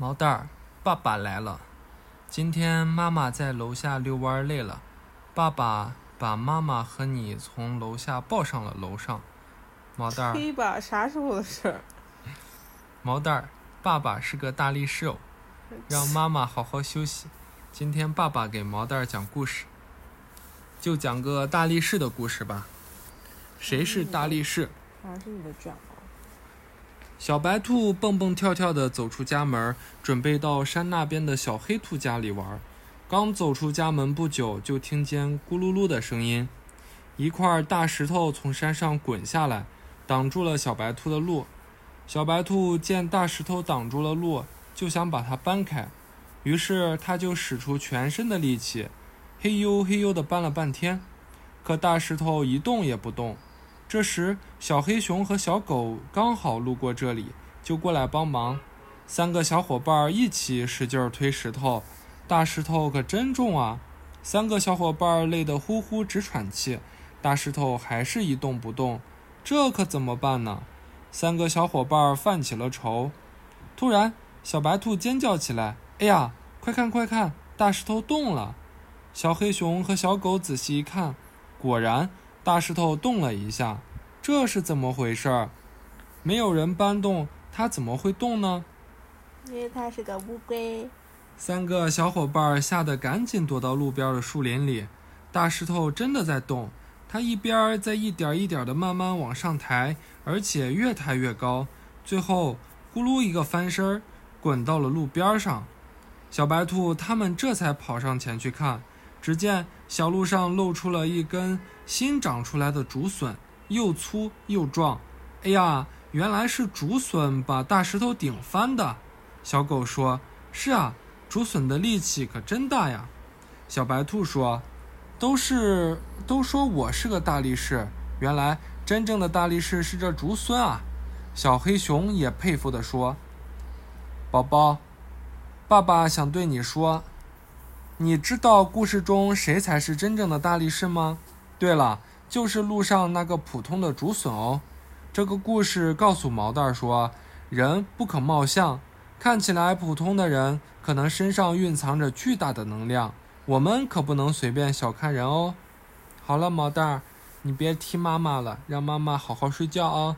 毛蛋儿，爸爸来了。今天妈妈在楼下遛弯累了，爸爸把妈妈和你从楼下抱上了楼上。毛蛋儿，黑吧，啥时候的事儿？毛蛋儿，爸爸是个大力士哦，让妈妈好好休息。今天爸爸给毛蛋儿讲故事，就讲个大力士的故事吧。谁是大力士？还是你的卷毛？小白兔蹦蹦跳跳地走出家门，准备到山那边的小黑兔家里玩。刚走出家门不久，就听见咕噜噜的声音，一块大石头从山上滚下来，挡住了小白兔的路。小白兔见大石头挡住了路，就想把它搬开，于是它就使出全身的力气，嘿呦嘿呦地搬了半天，可大石头一动也不动。这时，小黑熊和小狗刚好路过这里，就过来帮忙。三个小伙伴一起使劲推石头，大石头可真重啊！三个小伙伴累得呼呼直喘气，大石头还是一动不动。这可怎么办呢？三个小伙伴犯起了愁。突然，小白兔尖叫起来：“哎呀，快看快看，大石头动了！”小黑熊和小狗仔细一看，果然。大石头动了一下，这是怎么回事？没有人搬动，它怎么会动呢？因为它是个乌龟。三个小伙伴吓得赶紧躲到路边的树林里。大石头真的在动，它一边在一点一点的慢慢往上抬，而且越抬越高，最后咕噜一个翻身，滚到了路边上。小白兔他们这才跑上前去看。只见小路上露出了一根新长出来的竹笋，又粗又壮。哎呀，原来是竹笋把大石头顶翻的。小狗说：“是啊，竹笋的力气可真大呀。”小白兔说：“都是都说我是个大力士，原来真正的大力士是这竹笋啊。”小黑熊也佩服地说：“宝宝，爸爸想对你说。”你知道故事中谁才是真正的大力士吗？对了，就是路上那个普通的竹笋哦。这个故事告诉毛蛋儿说，人不可貌相，看起来普通的人可能身上蕴藏着巨大的能量，我们可不能随便小看人哦。好了，毛蛋儿，你别踢妈妈了，让妈妈好好睡觉啊。